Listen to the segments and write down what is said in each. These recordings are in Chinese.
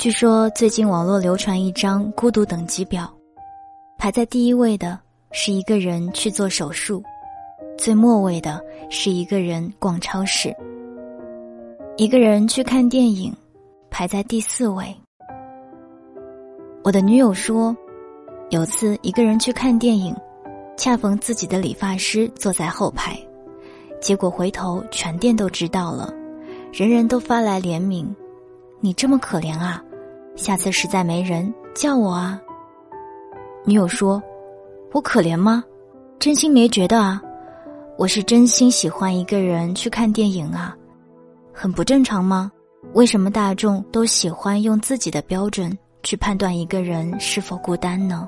据说最近网络流传一张孤独等级表，排在第一位的是一个人去做手术，最末位的是一个人逛超市，一个人去看电影，排在第四位。我的女友说，有次一个人去看电影，恰逢自己的理发师坐在后排，结果回头全店都知道了，人人都发来怜悯：“你这么可怜啊，下次实在没人叫我啊。”女友说：“我可怜吗？真心没觉得啊，我是真心喜欢一个人去看电影啊，很不正常吗？为什么大众都喜欢用自己的标准？”去判断一个人是否孤单呢？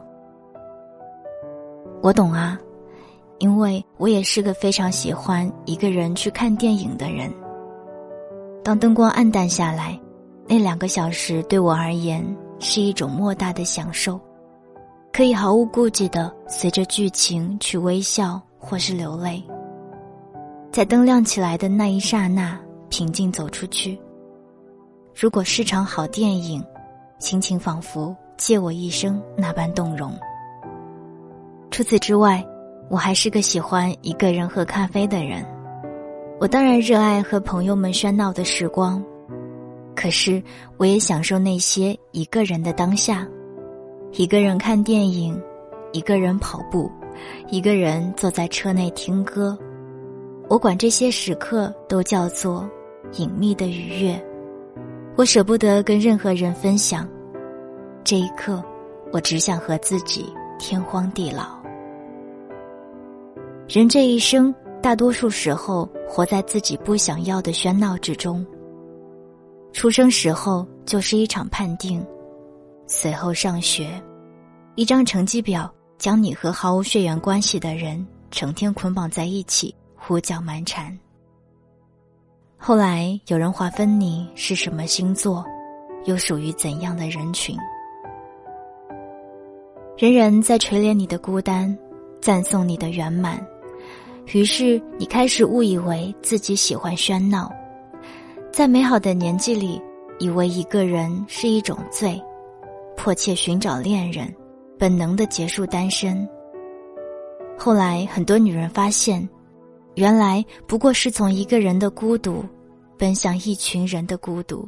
我懂啊，因为我也是个非常喜欢一个人去看电影的人。当灯光暗淡下来，那两个小时对我而言是一种莫大的享受，可以毫无顾忌的随着剧情去微笑或是流泪，在灯亮起来的那一刹那平静走出去。如果是场好电影。心情仿佛借我一生那般动容。除此之外，我还是个喜欢一个人喝咖啡的人。我当然热爱和朋友们喧闹的时光，可是我也享受那些一个人的当下：一个人看电影，一个人跑步，一个人坐在车内听歌。我管这些时刻都叫做隐秘的愉悦。我舍不得跟任何人分享，这一刻，我只想和自己天荒地老。人这一生，大多数时候活在自己不想要的喧闹之中。出生时候就是一场判定，随后上学，一张成绩表将你和毫无血缘关系的人成天捆绑在一起，胡搅蛮缠。后来有人划分你是什么星座，又属于怎样的人群。人人在垂怜你的孤单，赞颂你的圆满，于是你开始误以为自己喜欢喧闹，在美好的年纪里，以为一个人是一种罪，迫切寻找恋人，本能的结束单身。后来很多女人发现。原来不过是从一个人的孤独，奔向一群人的孤独。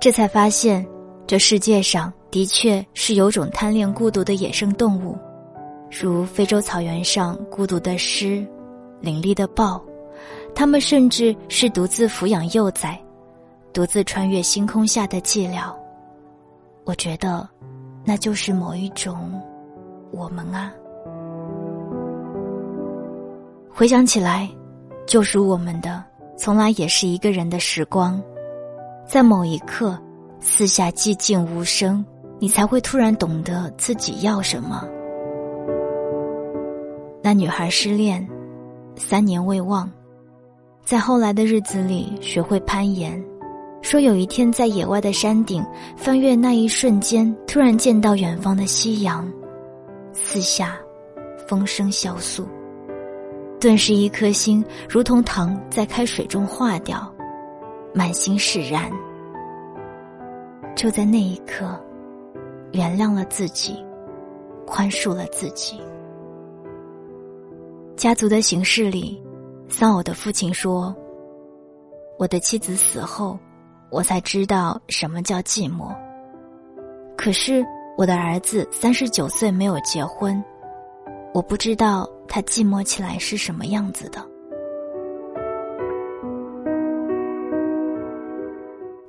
这才发现，这世界上的确是有种贪恋孤独的野生动物，如非洲草原上孤独的狮、凌厉的豹，他们甚至是独自抚养幼崽，独自穿越星空下的寂寥。我觉得，那就是某一种我们啊。回想起来，救赎我们的从来也是一个人的时光，在某一刻，四下寂静无声，你才会突然懂得自己要什么。那女孩失恋，三年未忘，在后来的日子里学会攀岩，说有一天在野外的山顶翻越那一瞬间，突然见到远方的夕阳，四下风声萧肃。顿时，一颗心如同糖在开水中化掉，满心释然。就在那一刻，原谅了自己，宽恕了自己。家族的形式里，丧偶的父亲说：“我的妻子死后，我才知道什么叫寂寞。可是我的儿子三十九岁没有结婚，我不知道。”他寂寞起来是什么样子的？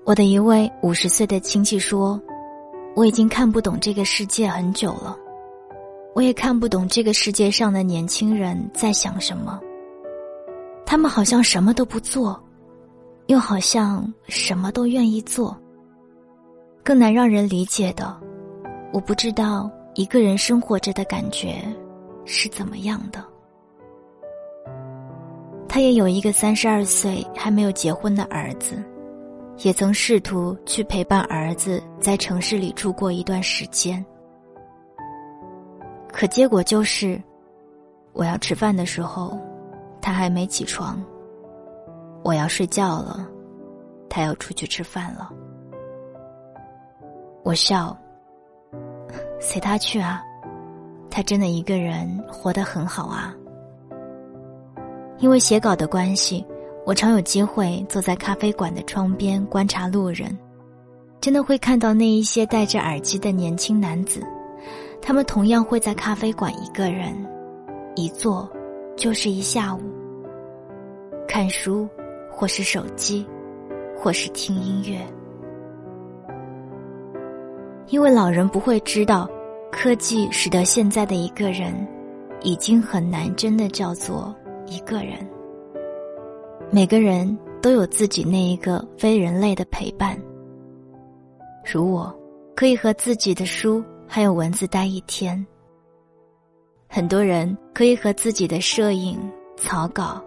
我的一位五十岁的亲戚说：“我已经看不懂这个世界很久了，我也看不懂这个世界上的年轻人在想什么。他们好像什么都不做，又好像什么都愿意做。更难让人理解的，我不知道一个人生活着的感觉。”是怎么样的？他也有一个三十二岁还没有结婚的儿子，也曾试图去陪伴儿子在城市里住过一段时间。可结果就是，我要吃饭的时候，他还没起床；我要睡觉了，他要出去吃饭了。我笑，随他去啊，他真的一个人活得很好啊。因为写稿的关系，我常有机会坐在咖啡馆的窗边观察路人，真的会看到那一些戴着耳机的年轻男子，他们同样会在咖啡馆一个人，一坐就是一下午，看书，或是手机，或是听音乐。因为老人不会知道，科技使得现在的一个人，已经很难真的叫做。一个人，每个人都有自己那一个非人类的陪伴。如我，可以和自己的书还有文字待一天。很多人可以和自己的摄影、草稿、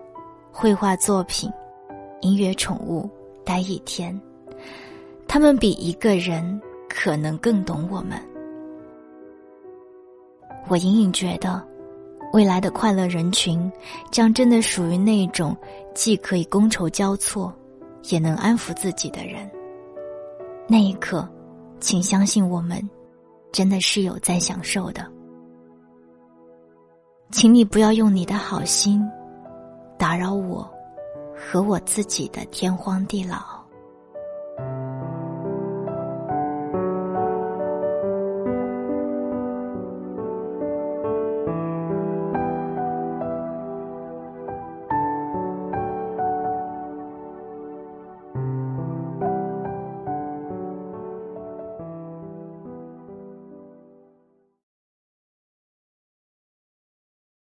绘画作品、音乐、宠物待一天。他们比一个人可能更懂我们。我隐隐觉得。未来的快乐人群，将真的属于那种既可以觥筹交错，也能安抚自己的人。那一刻，请相信我们，真的是有在享受的。请你不要用你的好心，打扰我和我自己的天荒地老。